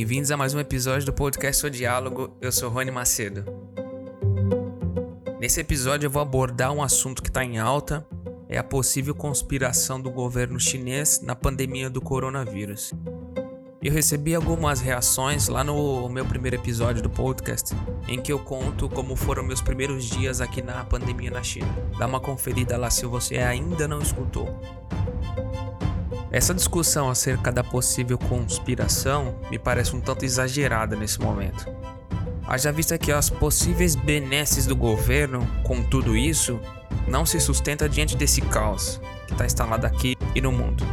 Bem-vindos a mais um episódio do podcast O Diálogo. Eu sou Rony Macedo. Nesse episódio eu vou abordar um assunto que está em alta, é a possível conspiração do governo chinês na pandemia do coronavírus. Eu recebi algumas reações lá no meu primeiro episódio do podcast, em que eu conto como foram meus primeiros dias aqui na pandemia na China. Dá uma conferida lá se você ainda não escutou. Essa discussão acerca da possível conspiração me parece um tanto exagerada nesse momento. Haja vista que as possíveis benesses do governo com tudo isso não se sustenta diante desse caos que está instalado aqui e no mundo.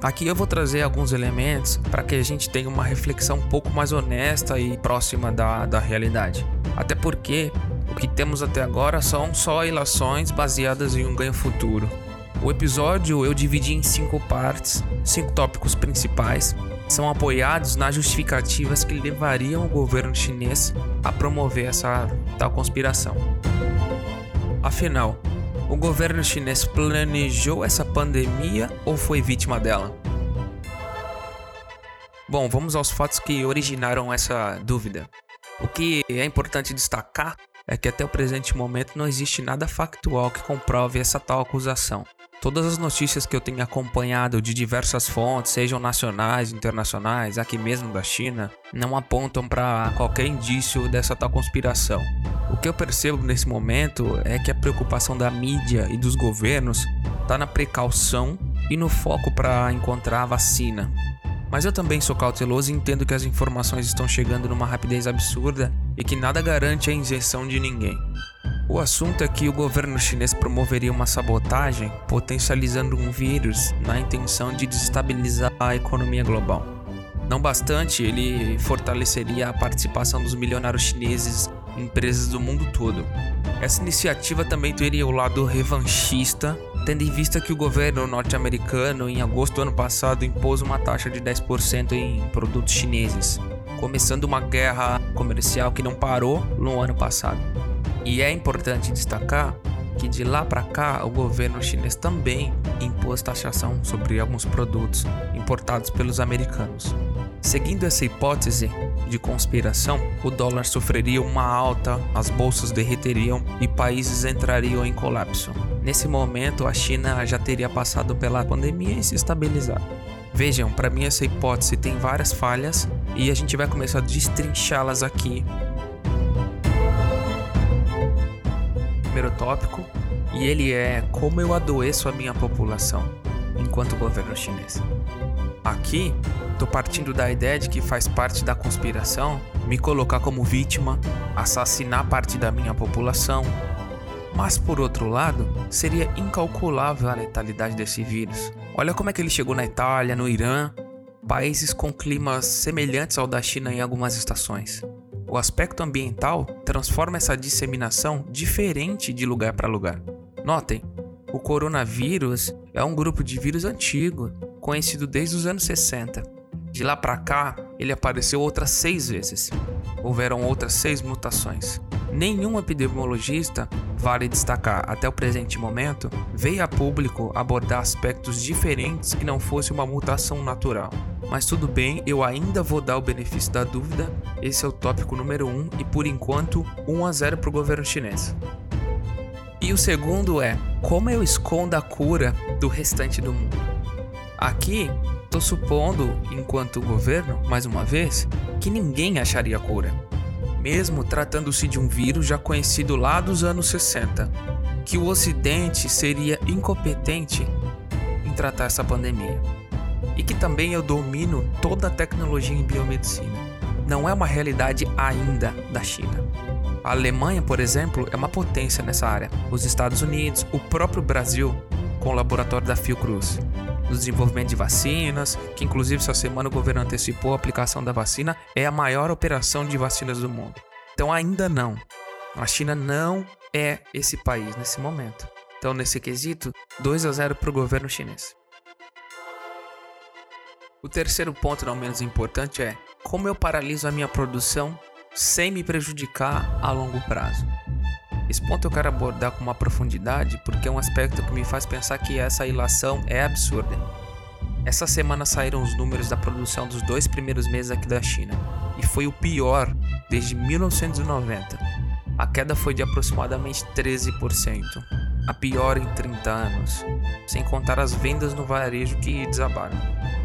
Aqui eu vou trazer alguns elementos para que a gente tenha uma reflexão um pouco mais honesta e próxima da, da realidade. Até porque o que temos até agora são só ilações baseadas em um ganho futuro. O episódio eu dividi em cinco partes, cinco tópicos principais. São apoiados nas justificativas que levariam o governo chinês a promover essa tal conspiração. Afinal, o governo chinês planejou essa pandemia ou foi vítima dela? Bom, vamos aos fatos que originaram essa dúvida. O que é importante destacar é que até o presente momento não existe nada factual que comprove essa tal acusação. Todas as notícias que eu tenho acompanhado de diversas fontes, sejam nacionais, internacionais, aqui mesmo da China, não apontam para qualquer indício dessa tal conspiração. O que eu percebo nesse momento é que a preocupação da mídia e dos governos está na precaução e no foco para encontrar a vacina. Mas eu também sou cauteloso e entendo que as informações estão chegando numa rapidez absurda e que nada garante a injeção de ninguém. O assunto é que o governo chinês promoveria uma sabotagem potencializando um vírus na intenção de desestabilizar a economia global. Não bastante, ele fortaleceria a participação dos milionários chineses em empresas do mundo todo. Essa iniciativa também teria o lado revanchista, tendo em vista que o governo norte-americano, em agosto do ano passado, impôs uma taxa de 10% em produtos chineses, começando uma guerra comercial que não parou no ano passado. E é importante destacar que de lá para cá o governo chinês também impôs taxação sobre alguns produtos importados pelos americanos. Seguindo essa hipótese de conspiração, o dólar sofreria uma alta, as bolsas derreteriam e países entrariam em colapso. Nesse momento, a China já teria passado pela pandemia e se estabilizado. Vejam, para mim essa hipótese tem várias falhas e a gente vai começar a destrinchá-las aqui primeiro tópico, e ele é como eu adoeço a minha população enquanto governo chinês. Aqui, estou partindo da ideia de que faz parte da conspiração me colocar como vítima, assassinar parte da minha população. Mas por outro lado, seria incalculável a letalidade desse vírus. Olha como é que ele chegou na Itália, no Irã, países com climas semelhantes ao da China em algumas estações. O aspecto ambiental transforma essa disseminação diferente de lugar para lugar. Notem, o coronavírus é um grupo de vírus antigo, conhecido desde os anos 60. De lá para cá, ele apareceu outras seis vezes. Houveram outras seis mutações. Nenhum epidemiologista, vale destacar até o presente momento, veio a público abordar aspectos diferentes que não fosse uma mutação natural. Mas tudo bem, eu ainda vou dar o benefício da dúvida. Esse é o tópico número 1 um, e por enquanto 1 a 0 para o governo chinês. E o segundo é como eu escondo a cura do restante do mundo. Aqui, estou supondo, enquanto governo, mais uma vez, que ninguém acharia a cura. Mesmo tratando-se de um vírus já conhecido lá dos anos 60, que o Ocidente seria incompetente em tratar essa pandemia e que também eu domino toda a tecnologia em biomedicina. Não é uma realidade ainda da China. A Alemanha, por exemplo, é uma potência nessa área. Os Estados Unidos, o próprio Brasil, com o laboratório da Fiocruz, no desenvolvimento de vacinas, que inclusive essa semana o governo antecipou a aplicação da vacina, é a maior operação de vacinas do mundo. Então ainda não. A China não é esse país nesse momento. Então nesse quesito, 2 a 0 para o governo chinês. O terceiro ponto, não menos importante, é como eu paraliso a minha produção sem me prejudicar a longo prazo. Esse ponto eu quero abordar com uma profundidade porque é um aspecto que me faz pensar que essa ilação é absurda. Essa semana saíram os números da produção dos dois primeiros meses aqui da China, e foi o pior desde 1990. A queda foi de aproximadamente 13%, a pior em 30 anos, sem contar as vendas no varejo que desabaram.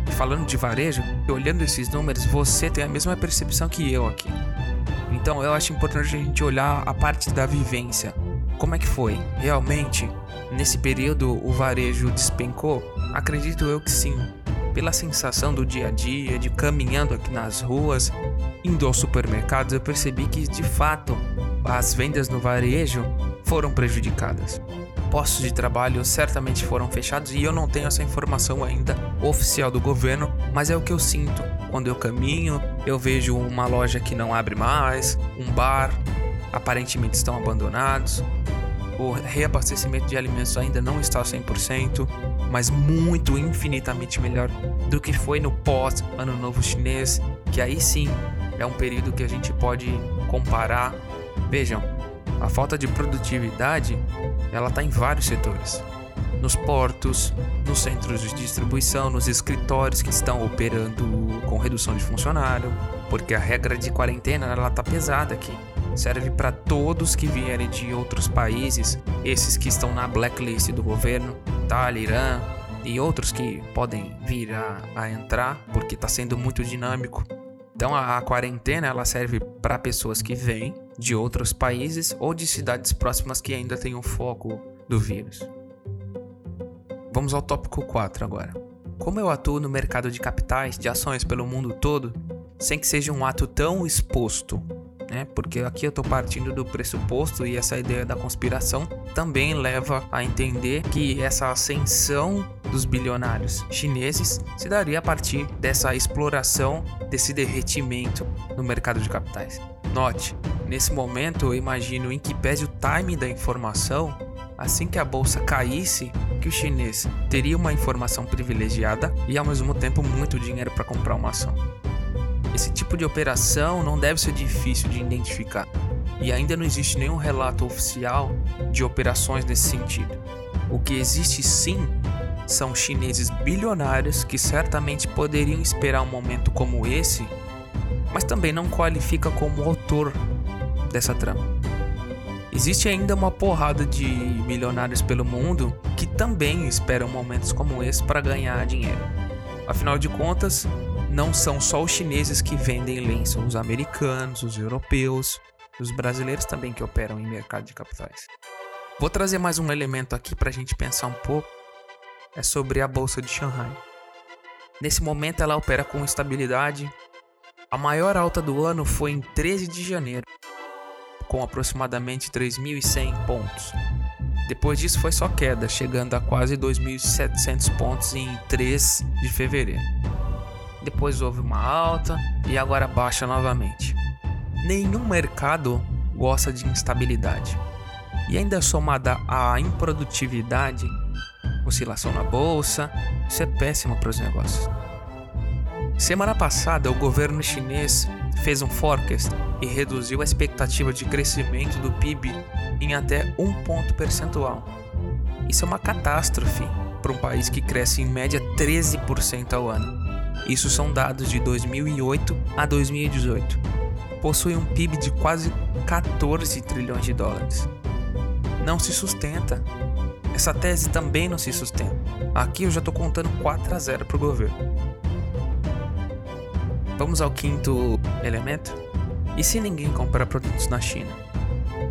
E falando de varejo, olhando esses números, você tem a mesma percepção que eu aqui. Então eu acho importante a gente olhar a parte da vivência. Como é que foi? Realmente, nesse período o varejo despencou? Acredito eu que sim. Pela sensação do dia a dia, de caminhando aqui nas ruas, indo aos supermercados, eu percebi que de fato as vendas no varejo foram prejudicadas. Postos de trabalho certamente foram fechados e eu não tenho essa informação ainda oficial do governo, mas é o que eu sinto. Quando eu caminho, eu vejo uma loja que não abre mais, um bar, aparentemente estão abandonados. O reabastecimento de alimentos ainda não está 100%, mas muito infinitamente melhor do que foi no pós Ano Novo Chinês, que aí sim é um período que a gente pode comparar. Vejam, a falta de produtividade, ela está em vários setores. Nos portos, nos centros de distribuição, nos escritórios que estão operando com redução de funcionário, porque a regra de quarentena ela tá pesada aqui. Serve para todos que vierem de outros países, esses que estão na blacklist do governo, Itália, Irã e outros que podem vir a, a entrar, porque está sendo muito dinâmico. Então a, a quarentena ela serve para pessoas que vêm de outros países ou de cidades próximas que ainda têm o foco do vírus. Vamos ao tópico 4 agora. Como eu atuo no mercado de capitais, de ações pelo mundo todo, sem que seja um ato tão exposto, né? Porque aqui eu estou partindo do pressuposto e essa ideia da conspiração também leva a entender que essa ascensão dos bilionários chineses se daria a partir dessa exploração, desse derretimento no mercado de capitais. Note, nesse momento eu imagino em que pese o time da informação, assim que a bolsa caísse, que o chinês teria uma informação privilegiada e ao mesmo tempo muito dinheiro para comprar uma ação. Esse tipo de operação não deve ser difícil de identificar, e ainda não existe nenhum relato oficial de operações nesse sentido. O que existe sim são chineses bilionários que certamente poderiam esperar um momento como esse, mas também não qualifica como autor dessa trama. Existe ainda uma porrada de milionários pelo mundo que também esperam momentos como esse para ganhar dinheiro. Afinal de contas, não são só os chineses que vendem lenço, os americanos, os europeus, os brasileiros também que operam em mercado de capitais. Vou trazer mais um elemento aqui para a gente pensar um pouco. É sobre a bolsa de Shanghai. Nesse momento ela opera com estabilidade. A maior alta do ano foi em 13 de janeiro, com aproximadamente 3.100 pontos. Depois disso foi só queda, chegando a quase 2.700 pontos em 3 de fevereiro. Depois houve uma alta e agora baixa novamente. Nenhum mercado gosta de instabilidade. E ainda somada à improdutividade, oscilação na bolsa, isso é péssimo para os negócios. Semana passada, o governo chinês fez um forecast e reduziu a expectativa de crescimento do PIB em até um ponto percentual. Isso é uma catástrofe para um país que cresce em média 13% ao ano. Isso são dados de 2008 a 2018. Possui um PIB de quase 14 trilhões de dólares. Não se sustenta. Essa tese também não se sustenta. Aqui eu já estou contando 4 a 0 para o governo. Vamos ao quinto elemento? E se ninguém comprar produtos na China?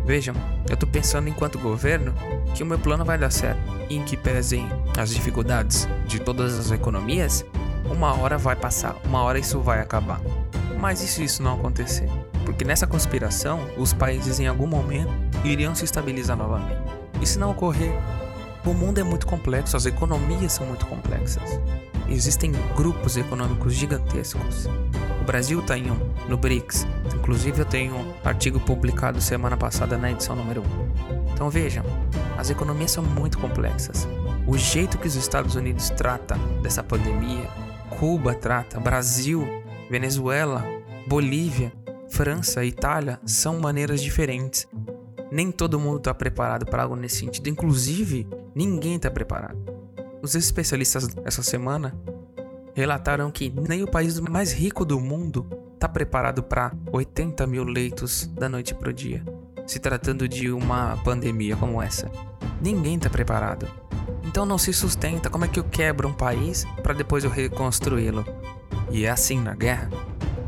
Vejam, eu estou pensando enquanto governo que o meu plano vai dar certo. E em que pesem as dificuldades de todas as economias, uma hora vai passar, uma hora isso vai acabar. Mas e se isso não acontecer? Porque nessa conspiração, os países em algum momento iriam se estabilizar novamente. E se não ocorrer, o mundo é muito complexo, as economias são muito complexas. Existem grupos econômicos gigantescos. O Brasil está em um, no BRICS. Inclusive eu tenho um artigo publicado semana passada na edição número 1. Então vejam, as economias são muito complexas. O jeito que os Estados Unidos trata dessa pandemia, Cuba trata, Brasil, Venezuela, Bolívia, França, Itália são maneiras diferentes. Nem todo mundo está preparado para algo nesse sentido, inclusive ninguém está preparado. Os especialistas essa semana relataram que nem o país mais rico do mundo está preparado para 80 mil leitos da noite para o dia, se tratando de uma pandemia como essa. Ninguém está preparado. Então não se sustenta. Como é que eu quebro um país para depois eu reconstruí-lo? E é assim na guerra.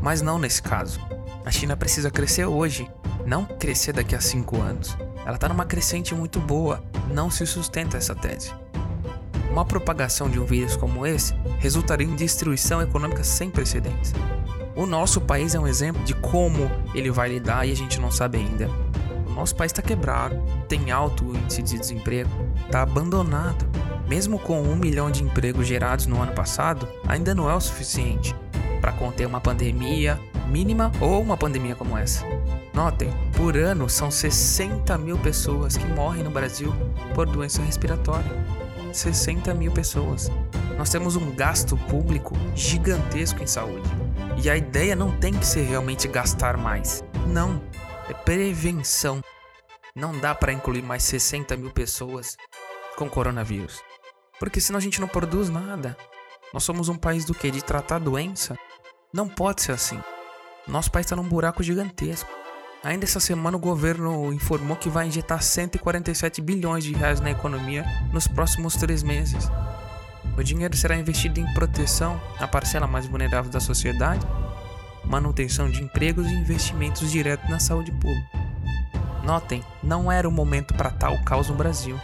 Mas não nesse caso. A China precisa crescer hoje, não crescer daqui a cinco anos. Ela está numa crescente muito boa. Não se sustenta essa tese. Uma propagação de um vírus como esse resultaria em destruição econômica sem precedentes. O nosso país é um exemplo de como ele vai lidar e a gente não sabe ainda. O nosso país está quebrado, tem alto índice de desemprego, está abandonado. Mesmo com um milhão de empregos gerados no ano passado, ainda não é o suficiente para conter uma pandemia mínima ou uma pandemia como essa. Notem, por ano são 60 mil pessoas que morrem no Brasil por doença respiratória. 60 mil pessoas. Nós temos um gasto público gigantesco em saúde. E a ideia não tem que ser realmente gastar mais. Não. É prevenção. Não dá para incluir mais 60 mil pessoas com coronavírus. Porque senão a gente não produz nada. Nós somos um país do que? De tratar doença? Não pode ser assim. Nosso país está num buraco gigantesco. Ainda essa semana o governo informou que vai injetar 147 bilhões de reais na economia nos próximos três meses. O dinheiro será investido em proteção à parcela mais vulnerável da sociedade, manutenção de empregos e investimentos diretos na saúde pública. Notem, não era o momento para tal caos no Brasil.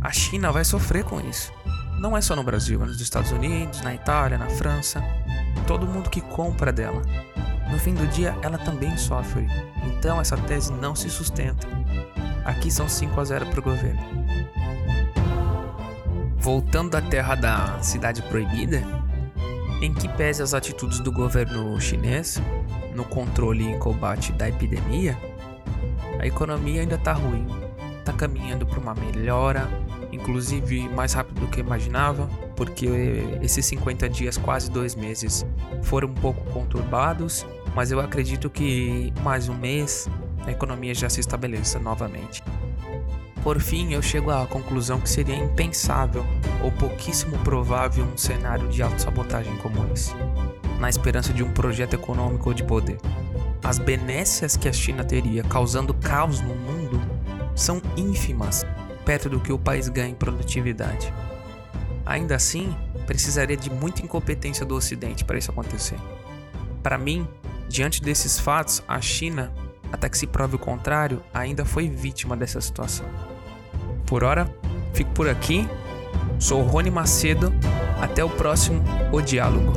A China vai sofrer com isso. Não é só no Brasil, é nos Estados Unidos, na Itália, na França. Todo mundo que compra dela. No fim do dia, ela também sofre. Então essa tese não se sustenta. Aqui são 5 a 0 para o governo. Voltando da terra da cidade proibida, em que pese as atitudes do governo chinês no controle e combate da epidemia, a economia ainda está ruim, está caminhando para uma melhora, inclusive mais rápido do que imaginava, porque esses 50 dias, quase dois meses, foram um pouco conturbados, mas eu acredito que mais um mês a economia já se estabeleça novamente. Por fim, eu chego à conclusão que seria impensável ou pouquíssimo provável um cenário de autossabotagem como esse, na esperança de um projeto econômico de poder. As benécias que a China teria causando caos no mundo são ínfimas perto do que o país ganha em produtividade. Ainda assim, precisaria de muita incompetência do Ocidente para isso acontecer. Para mim, diante desses fatos, a China, até que se prove o contrário, ainda foi vítima dessa situação. Por hora, fico por aqui. Sou Rony Macedo. Até o próximo O Diálogo.